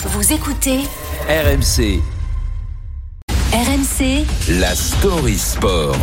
Vous écoutez RMC, RMC la story sport.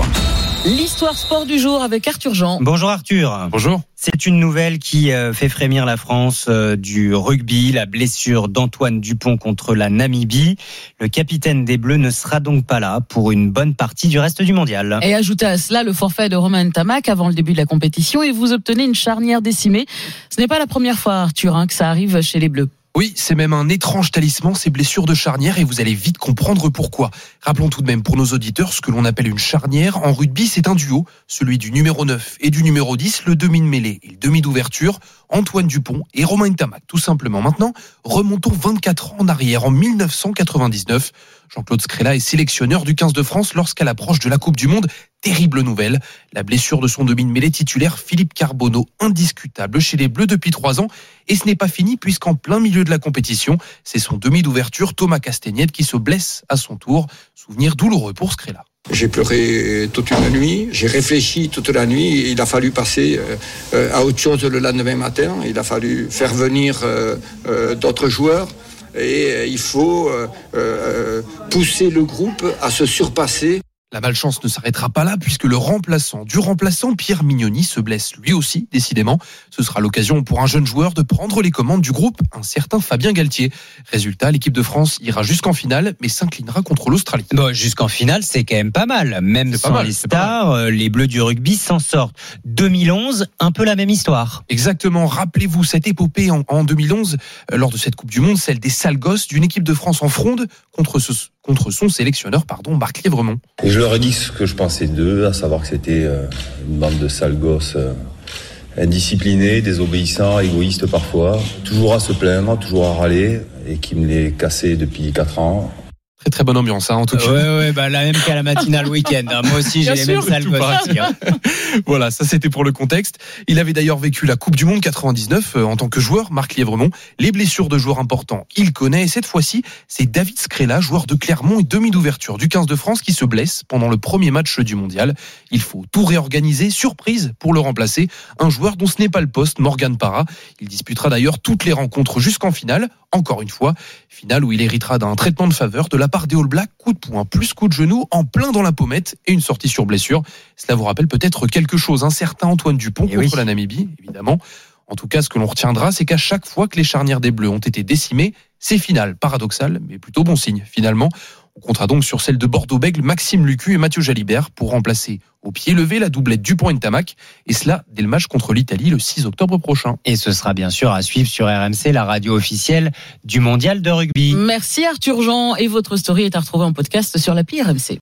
L'histoire sport du jour avec Arthur Jean. Bonjour Arthur. Bonjour. C'est une nouvelle qui euh, fait frémir la France euh, du rugby, la blessure d'Antoine Dupont contre la Namibie. Le capitaine des Bleus ne sera donc pas là pour une bonne partie du reste du mondial. Et ajoutez à cela le forfait de Romain Tamac avant le début de la compétition et vous obtenez une charnière décimée. Ce n'est pas la première fois, Arthur, hein, que ça arrive chez les Bleus. Oui, c'est même un étrange talisman, ces blessures de charnière, et vous allez vite comprendre pourquoi. Rappelons tout de même pour nos auditeurs ce que l'on appelle une charnière. En rugby, c'est un duo, celui du numéro 9 et du numéro 10, le demi de mêlée et le demi d'ouverture, Antoine Dupont et Romain Tamac, tout simplement. Maintenant, remontons 24 ans en arrière, en 1999. Jean-Claude Scrella est sélectionneur du 15 de France lorsqu'à l'approche de la Coupe du Monde, terrible nouvelle, la blessure de son demi de mêlée titulaire Philippe Carbonneau, indiscutable chez les Bleus depuis trois ans. Et ce n'est pas fini puisqu'en plein milieu de la compétition, c'est son demi d'ouverture Thomas Castagnette qui se blesse à son tour. Souvenir douloureux pour Scrella. J'ai pleuré toute une nuit, j'ai réfléchi toute la nuit. Il a fallu passer euh, à autre chose le lendemain matin. Il a fallu faire venir euh, euh, d'autres joueurs. Et il faut pousser le groupe à se surpasser. La malchance ne s'arrêtera pas là puisque le remplaçant du remplaçant Pierre Mignoni se blesse lui aussi, décidément. Ce sera l'occasion pour un jeune joueur de prendre les commandes du groupe, un certain Fabien Galtier. Résultat, l'équipe de France ira jusqu'en finale mais s'inclinera contre l'Australie. Bon, jusqu'en finale, c'est quand même pas mal. Même sans mal, les stars, euh, les Bleus du rugby s'en sortent. 2011, un peu la même histoire. Exactement. Rappelez-vous cette épopée en, en 2011, euh, lors de cette Coupe du Monde, celle des sales gosses d'une équipe de France en fronde contre, ce- contre son sélectionneur, pardon, Marc Lièvremont. Et je leur ai dit ce que je pensais d'eux, à savoir que c'était euh, une bande de sales gosses euh, indisciplinés, désobéissants, égoïstes parfois, toujours à se plaindre, toujours à râler, et qui me les cassaient depuis 4 ans. Très très bonne ambiance, hein, en tout cas. Ouais, ouais, bah la même qu'à la matinale week-end. hein. Moi aussi, j'ai les mêmes Tout gosses hein. Voilà, ça c'était pour le contexte. Il avait d'ailleurs vécu la Coupe du Monde 99 euh, en tant que joueur, Marc Lièvremont. Les blessures de joueurs importants, il connaît. Et cette fois-ci, c'est David Scrella, joueur de Clermont et demi d'ouverture du 15 de France, qui se blesse pendant le premier match du mondial. Il faut tout réorganiser. Surprise pour le remplacer. Un joueur dont ce n'est pas le poste, Morgan Parra. Il disputera d'ailleurs toutes les rencontres jusqu'en finale. Encore une fois, finale où il héritera d'un traitement de faveur de la part des All Blacks. Coup de poing plus coup de genou en plein dans la pommette et une sortie sur blessure. Cela vous rappelle peut-être quelque chose. Un certain Antoine Dupont Eh contre oui. la Namibie, évidemment. En tout cas, ce que l'on retiendra, c'est qu'à chaque fois que les charnières des Bleus ont été décimées, c'est final. Paradoxal, mais plutôt bon signe, finalement. On comptera donc sur celle de Bordeaux-Bègle, Maxime Lucu et Mathieu Jalibert pour remplacer au pied levé la doublette Dupont et Tamac. Et cela dès le match contre l'Italie le 6 octobre prochain. Et ce sera bien sûr à suivre sur RMC, la radio officielle du mondial de rugby. Merci Arthur Jean et votre story est à retrouver en podcast sur l'appli RMC.